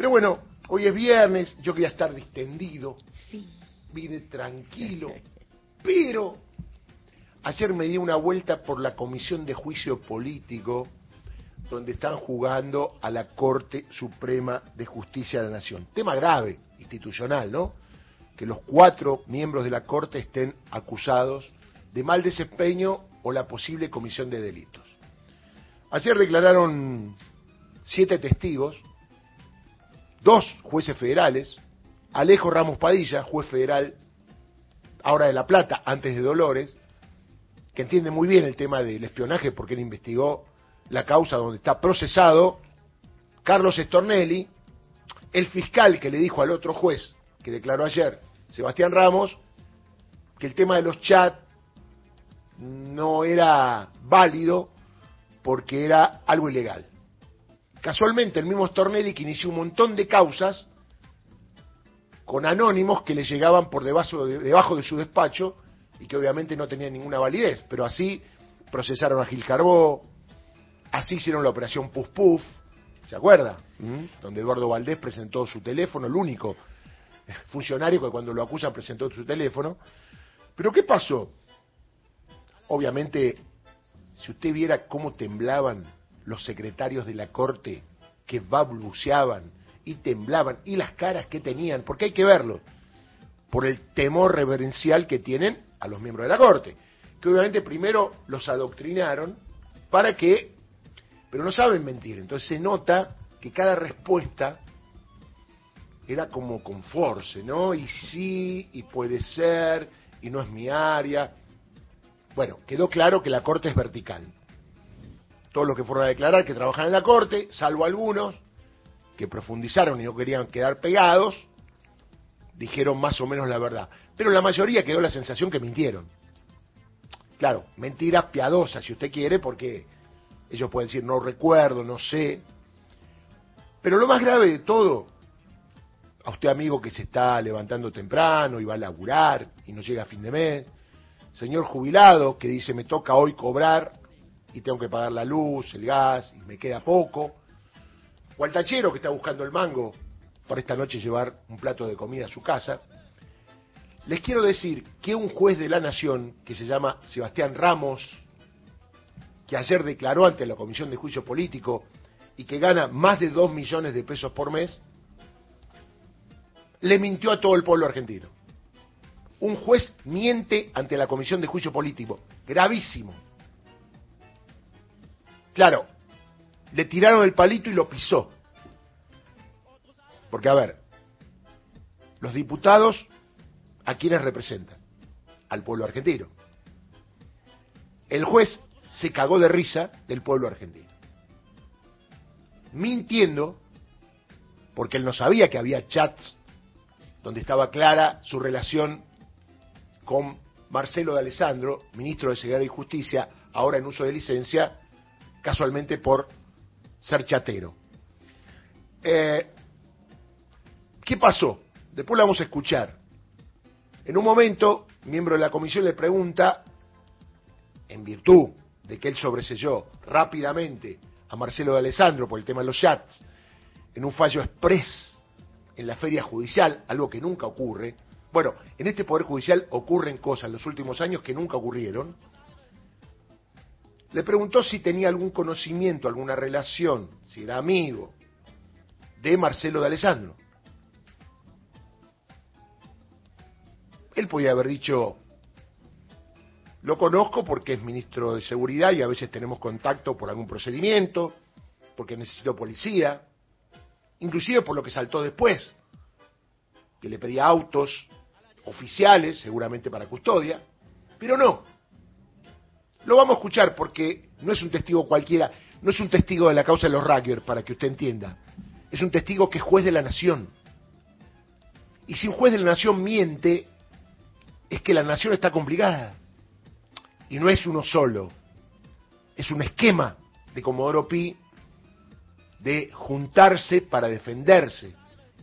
Pero bueno, hoy es viernes, yo quería estar distendido, vine tranquilo, pero ayer me di una vuelta por la Comisión de Juicio Político, donde están jugando a la Corte Suprema de Justicia de la Nación. Tema grave, institucional, ¿no? Que los cuatro miembros de la Corte estén acusados de mal desempeño o la posible comisión de delitos. Ayer declararon siete testigos, dos jueces federales, Alejo Ramos Padilla, juez federal ahora de La Plata, antes de Dolores, que entiende muy bien el tema del espionaje porque él investigó la causa donde está procesado, Carlos Estornelli, el fiscal que le dijo al otro juez que declaró ayer, Sebastián Ramos, que el tema de los chats no era válido porque era algo ilegal. Casualmente, el mismo Stornelli que inició un montón de causas con anónimos que le llegaban por debajo de, debajo de su despacho y que obviamente no tenían ninguna validez, pero así procesaron a Gil Carbó, así hicieron la operación Puff Puff, ¿se acuerda? ¿Mm? Donde Eduardo Valdés presentó su teléfono, el único funcionario que cuando lo acusan presentó su teléfono. Pero ¿qué pasó? Obviamente si usted viera cómo temblaban los secretarios de la corte, que balbuceaban y temblaban, y las caras que tenían, porque hay que verlo, por el temor reverencial que tienen a los miembros de la corte, que obviamente primero los adoctrinaron para que, pero no saben mentir, entonces se nota que cada respuesta era como con force, ¿no? Y sí, y puede ser, y no es mi área, bueno, quedó claro que la Corte es vertical. Todos los que fueron a declarar que trabajan en la Corte, salvo algunos que profundizaron y no querían quedar pegados, dijeron más o menos la verdad. Pero la mayoría quedó la sensación que mintieron. Claro, mentiras piadosas, si usted quiere, porque ellos pueden decir no recuerdo, no sé. Pero lo más grave de todo, a usted amigo que se está levantando temprano y va a laburar y no llega a fin de mes, señor jubilado que dice me toca hoy cobrar y tengo que pagar la luz, el gas y me queda poco, o al tachero que está buscando el mango para esta noche llevar un plato de comida a su casa, les quiero decir que un juez de la Nación que se llama Sebastián Ramos, que ayer declaró ante la Comisión de Juicio Político y que gana más de dos millones de pesos por mes, le mintió a todo el pueblo argentino un juez miente ante la Comisión de Juicio Político. Gravísimo. Claro, le tiraron el palito y lo pisó. Porque, a ver, los diputados, ¿a quiénes representan? Al pueblo argentino. El juez se cagó de risa del pueblo argentino. Mintiendo, porque él no sabía que había chats donde estaba clara su relación con Marcelo de Alessandro, ministro de Seguridad y Justicia, ahora en uso de licencia, casualmente por ser chatero. Eh, ¿Qué pasó? Después lo vamos a escuchar. En un momento, miembro de la comisión le pregunta, en virtud de que él sobreselló rápidamente a Marcelo de Alessandro por el tema de los chats, en un fallo express en la feria judicial, algo que nunca ocurre, bueno, en este Poder Judicial ocurren cosas en los últimos años que nunca ocurrieron. Le preguntó si tenía algún conocimiento, alguna relación, si era amigo de Marcelo de Alessandro. Él podía haber dicho, lo conozco porque es ministro de Seguridad y a veces tenemos contacto por algún procedimiento, porque necesito policía, inclusive por lo que saltó después, que le pedía autos oficiales, seguramente para custodia, pero no. Lo vamos a escuchar porque no es un testigo cualquiera, no es un testigo de la causa de los Rugger, para que usted entienda. Es un testigo que es juez de la nación. Y si un juez de la nación miente, es que la nación está complicada. Y no es uno solo. Es un esquema de Comodoro Pi de juntarse para defenderse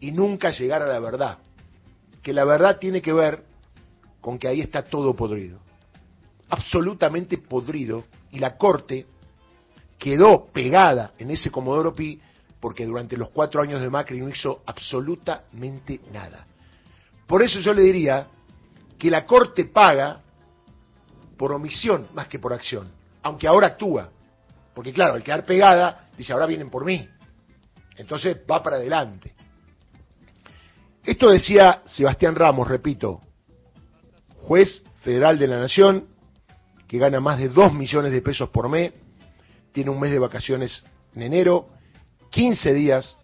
y nunca llegar a la verdad que la verdad tiene que ver con que ahí está todo podrido, absolutamente podrido, y la corte quedó pegada en ese Comodoro Pi porque durante los cuatro años de Macri no hizo absolutamente nada. Por eso yo le diría que la Corte paga por omisión más que por acción, aunque ahora actúa. Porque claro, al quedar pegada, dice, ahora vienen por mí. Entonces va para adelante. Esto decía Sebastián Ramos, repito, juez federal de la Nación, que gana más de 2 millones de pesos por mes, tiene un mes de vacaciones en enero, 15 días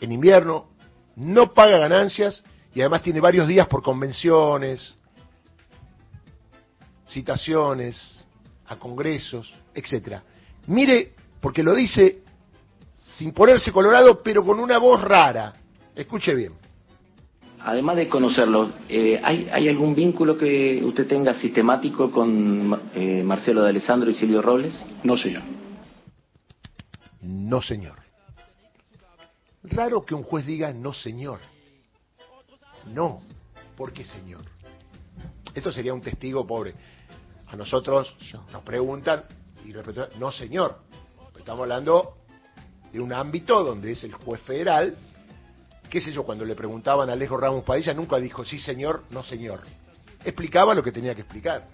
en invierno, no paga ganancias y además tiene varios días por convenciones, citaciones a congresos, etcétera. Mire, porque lo dice sin ponerse colorado, pero con una voz rara. Escuche bien. Además de conocerlo, eh, ¿hay, algún vínculo que usted tenga sistemático con eh, Marcelo de Alessandro y Silvio Robles? No, señor. No, señor. Raro que un juez diga no, señor. No, ¿por qué, señor? Esto sería un testigo pobre. A nosotros nos preguntan y respetan, no, señor. Estamos hablando de un ámbito donde es el juez federal. Qué sé yo, cuando le preguntaban a Alejo Ramos Padilla, nunca dijo sí, señor, no, señor. Explicaba lo que tenía que explicar.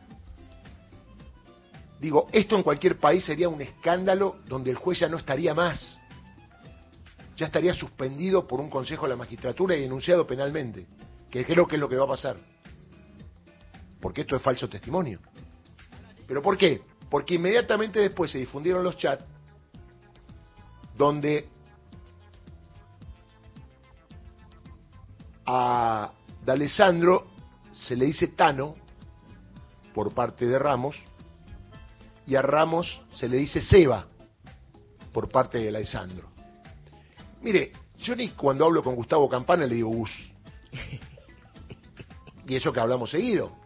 Digo, esto en cualquier país sería un escándalo donde el juez ya no estaría más. Ya estaría suspendido por un consejo de la magistratura y denunciado penalmente. Que creo que es lo que va a pasar. Porque esto es falso testimonio. ¿Pero por qué? Porque inmediatamente después se difundieron los chats donde a D'Alessandro se le dice Tano por parte de Ramos y a Ramos se le dice Seba por parte de Alessandro. Mire, yo ni cuando hablo con Gustavo Campana le digo Gus. Y eso que hablamos seguido.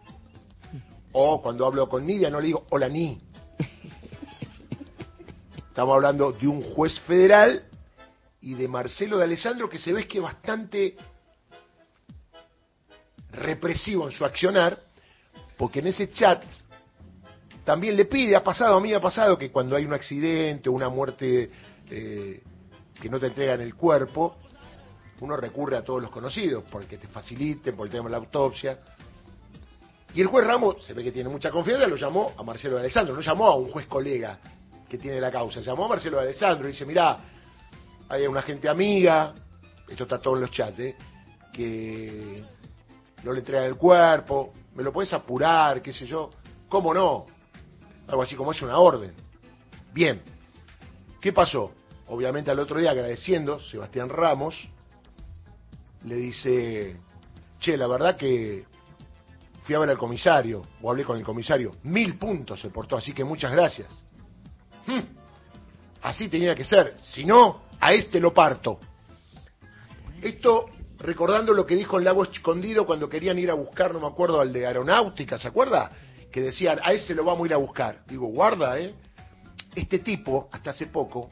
O cuando hablo con Nidia no le digo hola ni. Estamos hablando de un juez federal y de Marcelo de Alessandro que se ve que es bastante represivo en su accionar, porque en ese chat también le pide, ha pasado, a mí ha pasado que cuando hay un accidente o una muerte eh, que no te entregan el cuerpo, uno recurre a todos los conocidos, porque te faciliten, porque tenemos la autopsia. Y el juez Ramos, se ve que tiene mucha confianza, lo llamó a Marcelo de Alessandro, no llamó a un juez colega que tiene la causa, llamó a Marcelo de Alessandro y dice, mirá, hay una gente amiga, esto está todo en los chats, ¿eh? que no le entregan el cuerpo, me lo puedes apurar, qué sé yo, ¿cómo no? algo así como es una orden. Bien, ¿qué pasó? Obviamente al otro día agradeciendo, Sebastián Ramos le dice, che, la verdad que fui a ver al comisario, o hablé con el comisario, mil puntos se portó, así que muchas gracias. Hmm, así tenía que ser, si no, a este lo parto. Esto recordando lo que dijo el lago escondido cuando querían ir a buscar, no me acuerdo, al de aeronáutica, ¿se acuerda? que decían, a ese lo vamos a ir a buscar. Digo, guarda, ¿eh? Este tipo, hasta hace poco,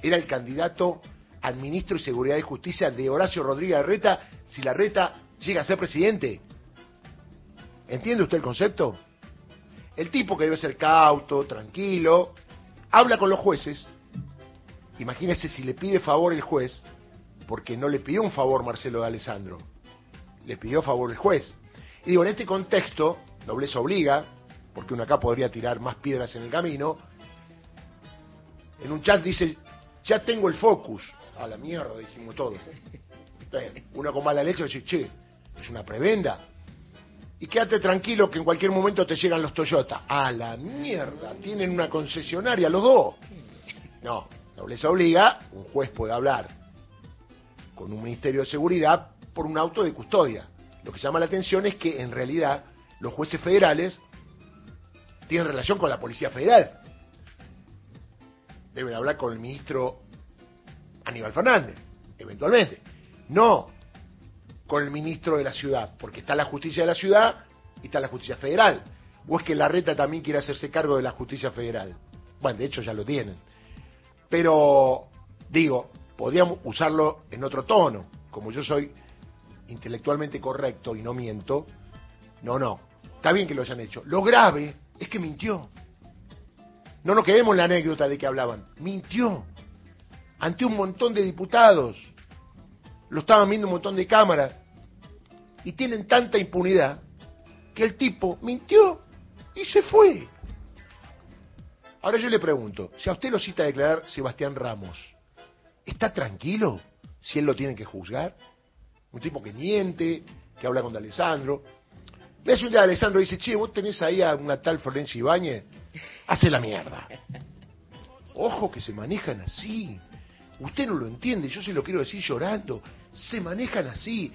era el candidato al ministro de Seguridad y Justicia de Horacio Rodríguez Larreta si la Reta llega a ser presidente. ¿Entiende usted el concepto? El tipo que debe ser cauto, tranquilo, habla con los jueces. Imagínese si le pide favor el juez, porque no le pidió un favor Marcelo de Alessandro, le pidió favor el juez. Y digo, en este contexto, nobleza obliga, porque uno acá podría tirar más piedras en el camino. En un chat dice, ya tengo el focus. A la mierda, dijimos todos. Uno con mala leche dice, che, es una prebenda. Y quédate tranquilo que en cualquier momento te llegan los Toyota. A la mierda, tienen una concesionaria los dos. No, nobleza obliga, un juez puede hablar con un Ministerio de Seguridad por un auto de custodia. Lo que llama la atención es que en realidad los jueces federales tienen relación con la Policía Federal. Deben hablar con el ministro Aníbal Fernández, eventualmente. No con el ministro de la ciudad, porque está la justicia de la ciudad y está la justicia federal. O es que la reta también quiere hacerse cargo de la justicia federal. Bueno, de hecho ya lo tienen. Pero, digo, podríamos usarlo en otro tono. Como yo soy intelectualmente correcto y no miento, no, no, Está bien que lo hayan hecho. Lo grave es que mintió. No nos quedemos en la anécdota de que hablaban. Mintió ante un montón de diputados. Lo estaban viendo un montón de cámaras. Y tienen tanta impunidad que el tipo mintió y se fue. Ahora yo le pregunto, si a usted lo cita a declarar Sebastián Ramos, ¿está tranquilo si él lo tiene que juzgar? Un tipo que miente, que habla con Alessandro. Ves un día Alessandro dice, che, vos tenés ahí a una tal Florencia Ibáñez, hace la mierda. Ojo que se manejan así. Usted no lo entiende, yo se lo quiero decir llorando. Se manejan así.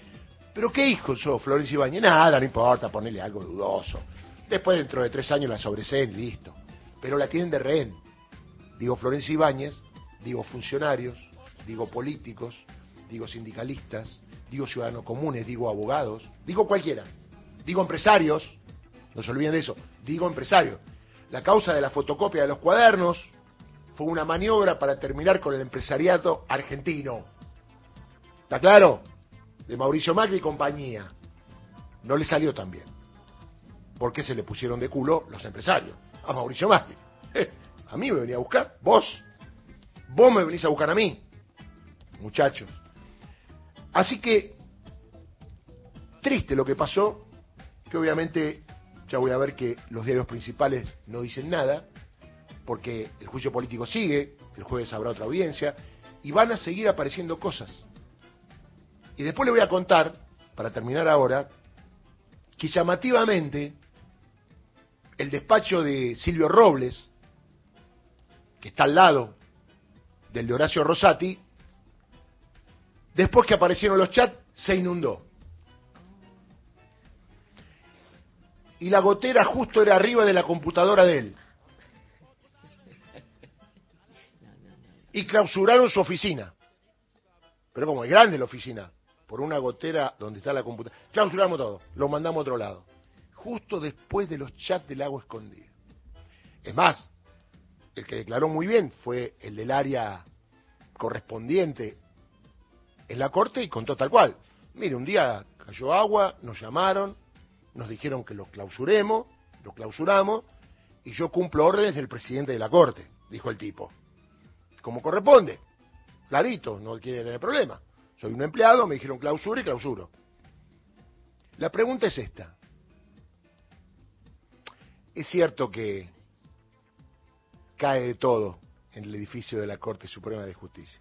¿Pero qué hijo sos, Florencia Ibáñez? Nada, no importa, ponerle algo dudoso. Después, dentro de tres años, la sobreseen, listo pero la tienen de rehén. Digo Florencia Ibáñez, digo funcionarios, digo políticos, digo sindicalistas, digo ciudadanos comunes, digo abogados, digo cualquiera, digo empresarios, no se olviden de eso, digo empresarios. La causa de la fotocopia de los cuadernos fue una maniobra para terminar con el empresariado argentino. ¿Está claro? De Mauricio Macri y compañía. No le salió tan bien. ¿Por qué se le pusieron de culo los empresarios? a Mauricio Macri. Eh, a mí me venía a buscar, vos. Vos me venís a buscar a mí, muchachos. Así que, triste lo que pasó, que obviamente ya voy a ver que los diarios principales no dicen nada, porque el juicio político sigue, el jueves habrá otra audiencia, y van a seguir apareciendo cosas. Y después le voy a contar, para terminar ahora, que llamativamente el despacho de Silvio Robles, que está al lado del de Horacio Rosati, después que aparecieron los chats, se inundó. Y la gotera justo era arriba de la computadora de él. Y clausuraron su oficina. Pero como es grande la oficina, por una gotera donde está la computadora. Clausuramos todo, lo mandamos a otro lado justo después de los chats del agua escondida. Es más, el que declaró muy bien fue el del área correspondiente en la corte y contó tal cual. Mire, un día cayó agua, nos llamaron, nos dijeron que lo clausuremos, lo clausuramos, y yo cumplo órdenes del presidente de la corte, dijo el tipo. Como corresponde, clarito, no quiere tener problema. Soy un empleado, me dijeron clausura y clausuro. La pregunta es esta. Es cierto que cae de todo en el edificio de la Corte Suprema de Justicia.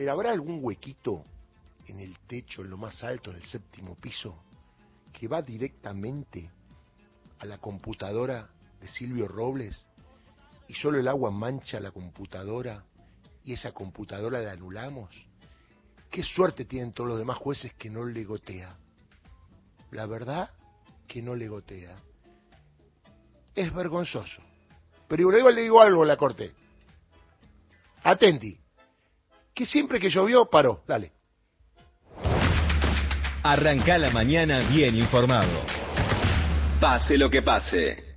Pero ¿habrá algún huequito en el techo, en lo más alto, en el séptimo piso, que va directamente a la computadora de Silvio Robles y solo el agua mancha la computadora y esa computadora la anulamos? ¿Qué suerte tienen todos los demás jueces que no le gotea? La verdad que no le gotea es vergonzoso. Pero luego le digo algo a la corte. Atenti. Que siempre que llovió, paró. Dale. Arranca la mañana bien informado. Pase lo que pase.